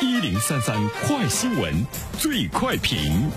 一零三三快新闻，最快评。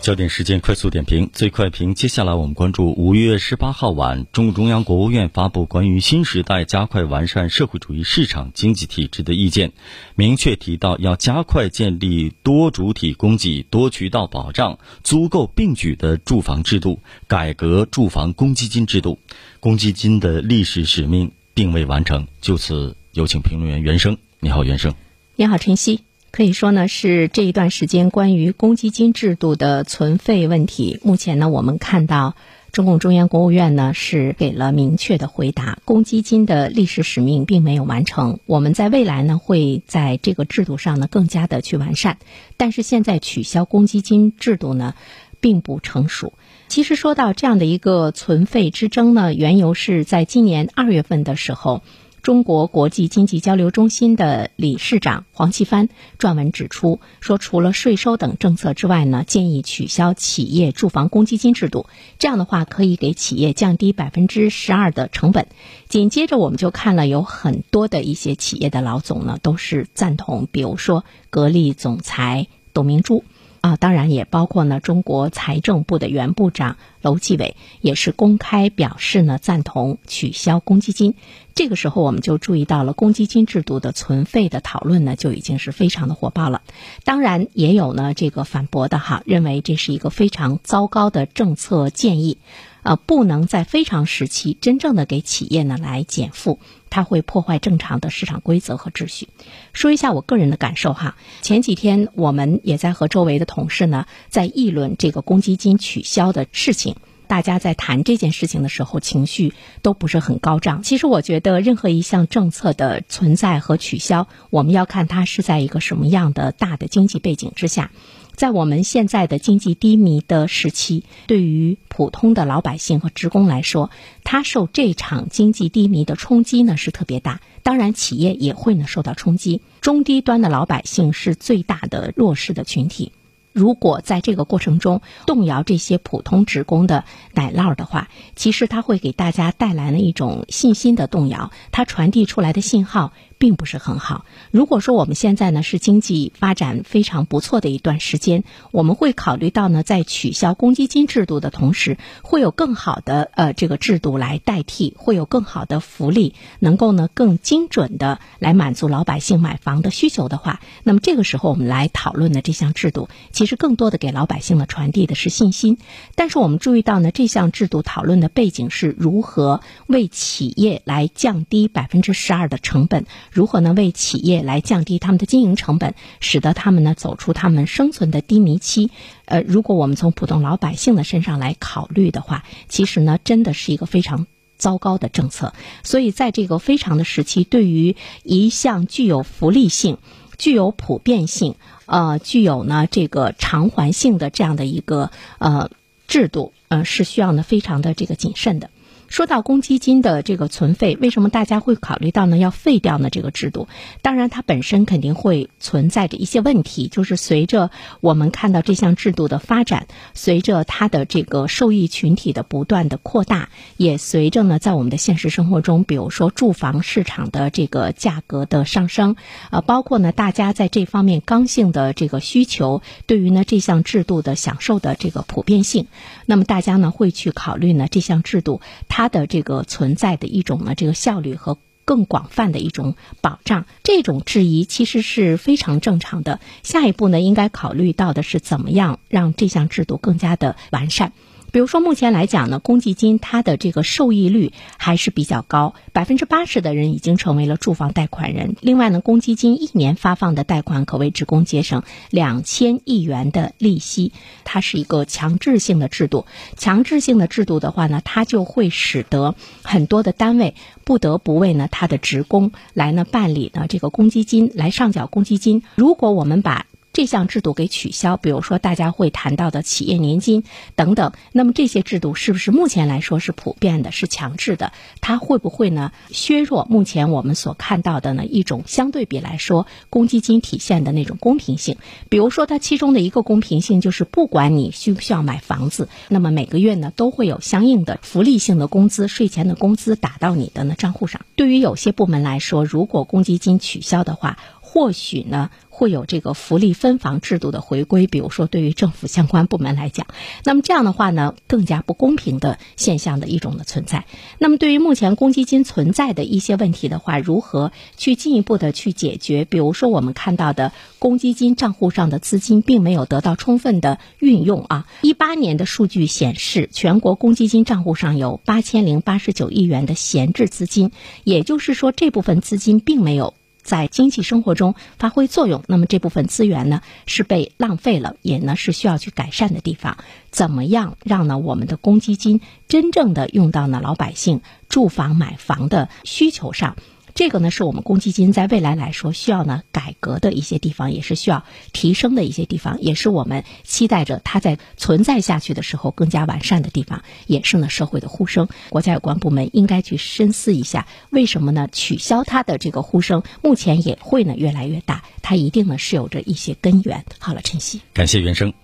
焦点时间快速点评，最快评。接下来我们关注五月十八号晚，中共中央、国务院发布关于新时代加快完善社会主义市场经济体制的意见，明确提到要加快建立多主体供给、多渠道保障、租购并举的住房制度，改革住房公积金制度。公积金的历史使命并未完成。就此，有请评论员袁生。你好，袁生。你好，晨曦。可以说呢，是这一段时间关于公积金制度的存废问题。目前呢，我们看到中共中央、国务院呢是给了明确的回答，公积金的历史使命并没有完成。我们在未来呢会在这个制度上呢更加的去完善，但是现在取消公积金制度呢并不成熟。其实说到这样的一个存废之争呢，缘由是在今年二月份的时候。中国国际经济交流中心的理事长黄奇帆撰文指出，说除了税收等政策之外呢，建议取消企业住房公积金制度，这样的话可以给企业降低百分之十二的成本。紧接着，我们就看了有很多的一些企业的老总呢，都是赞同，比如说格力总裁董明珠。啊，当然也包括呢，中国财政部的原部长楼继伟也是公开表示呢赞同取消公积金。这个时候，我们就注意到了公积金制度的存废的讨论呢，就已经是非常的火爆了。当然，也有呢这个反驳的哈，认为这是一个非常糟糕的政策建议。呃，不能在非常时期真正的给企业呢来减负，它会破坏正常的市场规则和秩序。说一下我个人的感受哈，前几天我们也在和周围的同事呢在议论这个公积金取消的事情，大家在谈这件事情的时候情绪都不是很高涨。其实我觉得任何一项政策的存在和取消，我们要看它是在一个什么样的大的经济背景之下。在我们现在的经济低迷的时期，对于普通的老百姓和职工来说，他受这场经济低迷的冲击呢是特别大。当然，企业也会呢受到冲击。中低端的老百姓是最大的弱势的群体。如果在这个过程中动摇这些普通职工的奶酪的话，其实它会给大家带来了一种信心的动摇。它传递出来的信号。并不是很好。如果说我们现在呢是经济发展非常不错的一段时间，我们会考虑到呢，在取消公积金制度的同时，会有更好的呃这个制度来代替，会有更好的福利，能够呢更精准的来满足老百姓买房的需求的话，那么这个时候我们来讨论的这项制度，其实更多的给老百姓呢传递的是信心。但是我们注意到呢，这项制度讨论的背景是如何为企业来降低百分之十二的成本。如何呢？为企业来降低他们的经营成本，使得他们呢走出他们生存的低迷期？呃，如果我们从普通老百姓的身上来考虑的话，其实呢，真的是一个非常糟糕的政策。所以，在这个非常的时期，对于一项具有福利性、具有普遍性、呃，具有呢这个偿还性的这样的一个呃制度，呃，是需要呢非常的这个谨慎的。说到公积金的这个存废，为什么大家会考虑到呢？要废掉呢这个制度？当然，它本身肯定会存在着一些问题。就是随着我们看到这项制度的发展，随着它的这个受益群体的不断的扩大，也随着呢在我们的现实生活中，比如说住房市场的这个价格的上升，呃，包括呢大家在这方面刚性的这个需求，对于呢这项制度的享受的这个普遍性，那么大家呢会去考虑呢这项制度它。它的这个存在的一种呢，这个效率和更广泛的一种保障，这种质疑其实是非常正常的。下一步呢，应该考虑到的是怎么样让这项制度更加的完善。比如说，目前来讲呢，公积金它的这个受益率还是比较高，百分之八十的人已经成为了住房贷款人。另外呢，公积金一年发放的贷款可为职工节省两千亿元的利息。它是一个强制性的制度，强制性的制度的话呢，它就会使得很多的单位不得不为呢他的职工来呢办理呢这个公积金来上缴公积金。如果我们把这项制度给取消，比如说大家会谈到的企业年金等等，那么这些制度是不是目前来说是普遍的、是强制的？它会不会呢削弱目前我们所看到的呢一种相对比来说公积金体现的那种公平性？比如说它其中的一个公平性就是，不管你需不需要买房子，那么每个月呢都会有相应的福利性的工资、税前的工资打到你的呢账户上。对于有些部门来说，如果公积金取消的话，或许呢。会有这个福利分房制度的回归，比如说对于政府相关部门来讲，那么这样的话呢，更加不公平的现象的一种的存在。那么对于目前公积金存在的一些问题的话，如何去进一步的去解决？比如说我们看到的公积金账户上的资金并没有得到充分的运用啊。一八年的数据显示，全国公积金账户上有八千零八十九亿元的闲置资金，也就是说这部分资金并没有。在经济生活中发挥作用，那么这部分资源呢是被浪费了，也呢是需要去改善的地方。怎么样让呢我们的公积金真正的用到呢老百姓住房买房的需求上？这个呢，是我们公积金在未来来说需要呢改革的一些地方，也是需要提升的一些地方，也是我们期待着它在存在下去的时候更加完善的地方，也是呢社会的呼声。国家有关部门应该去深思一下，为什么呢？取消它的这个呼声，目前也会呢越来越大，它一定呢是有着一些根源。好了，晨曦，感谢原生。